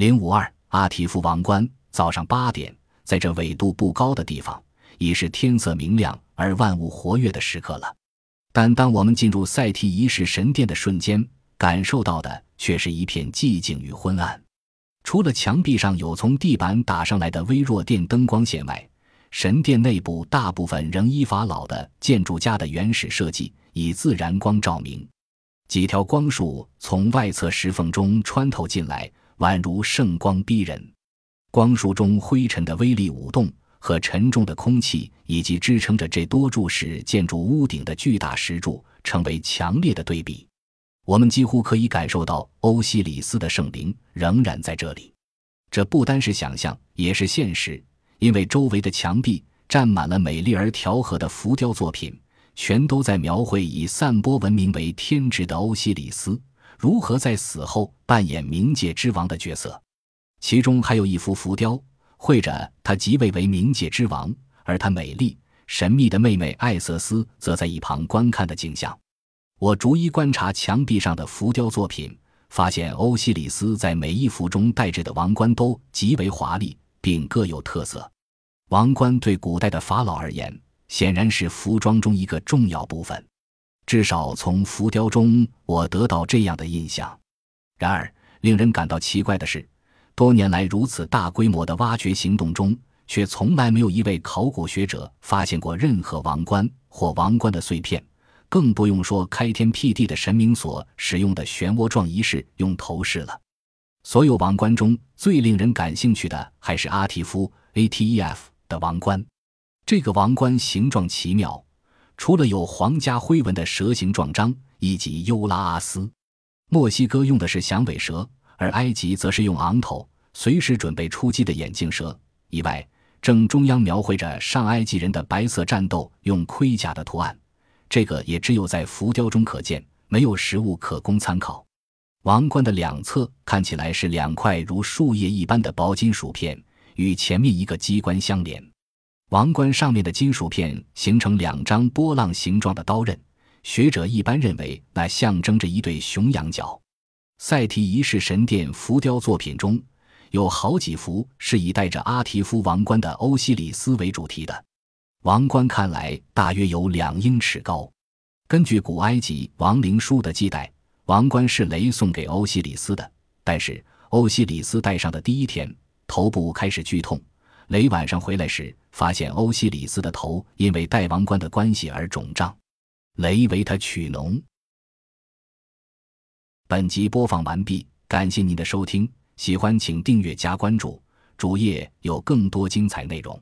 零五二阿提夫王冠，早上八点，在这纬度不高的地方，已是天色明亮而万物活跃的时刻了。但当我们进入赛提一世神殿的瞬间，感受到的却是一片寂静与昏暗。除了墙壁上有从地板打上来的微弱电灯光线外，神殿内部大部分仍依法老的建筑家的原始设计，以自然光照明。几条光束从外侧石缝中穿透进来，宛如圣光逼人。光束中灰尘的微粒舞动，和沉重的空气以及支撑着这多柱式建筑屋顶的巨大石柱，成为强烈的对比。我们几乎可以感受到欧西里斯的圣灵仍然在这里。这不单是想象，也是现实。因为周围的墙壁站满了美丽而调和的浮雕作品，全都在描绘以散播文明为天职的欧西里斯如何在死后扮演冥界之王的角色。其中还有一幅浮雕，绘着他即位为冥界之王，而他美丽神秘的妹妹艾瑟斯则在一旁观看的景象。我逐一观察墙壁上的浮雕作品，发现欧西里斯在每一幅中戴着的王冠都极为华丽。并各有特色。王冠对古代的法老而言，显然是服装中一个重要部分。至少从浮雕中，我得到这样的印象。然而，令人感到奇怪的是，多年来如此大规模的挖掘行动中，却从来没有一位考古学者发现过任何王冠或王冠的碎片，更不用说开天辟地的神明所使用的漩涡状仪式用头饰了。所有王冠中最令人感兴趣的还是阿提夫 （ATEF） 的王冠。这个王冠形状奇妙，除了有皇家徽纹的蛇形状章，以及尤拉阿斯，墨西哥用的是响尾蛇，而埃及则是用昂头，随时准备出击的眼镜蛇以外，正中央描绘着上埃及人的白色战斗用盔甲的图案。这个也只有在浮雕中可见，没有实物可供参考。王冠的两侧看起来是两块如树叶一般的薄金属片，与前面一个机关相连。王冠上面的金属片形成两张波浪形状的刀刃，学者一般认为那象征着一对雄羊角。赛提一世神殿浮雕作品中有好几幅是以戴着阿提夫王冠的欧西里斯为主题的。王冠看来大约有两英尺高。根据古埃及亡灵书的记载。王冠是雷送给欧西里斯的，但是欧西里斯戴上的第一天，头部开始剧痛。雷晚上回来时，发现欧西里斯的头因为戴王冠的关系而肿胀。雷为他取脓。本集播放完毕，感谢您的收听，喜欢请订阅加关注，主页有更多精彩内容。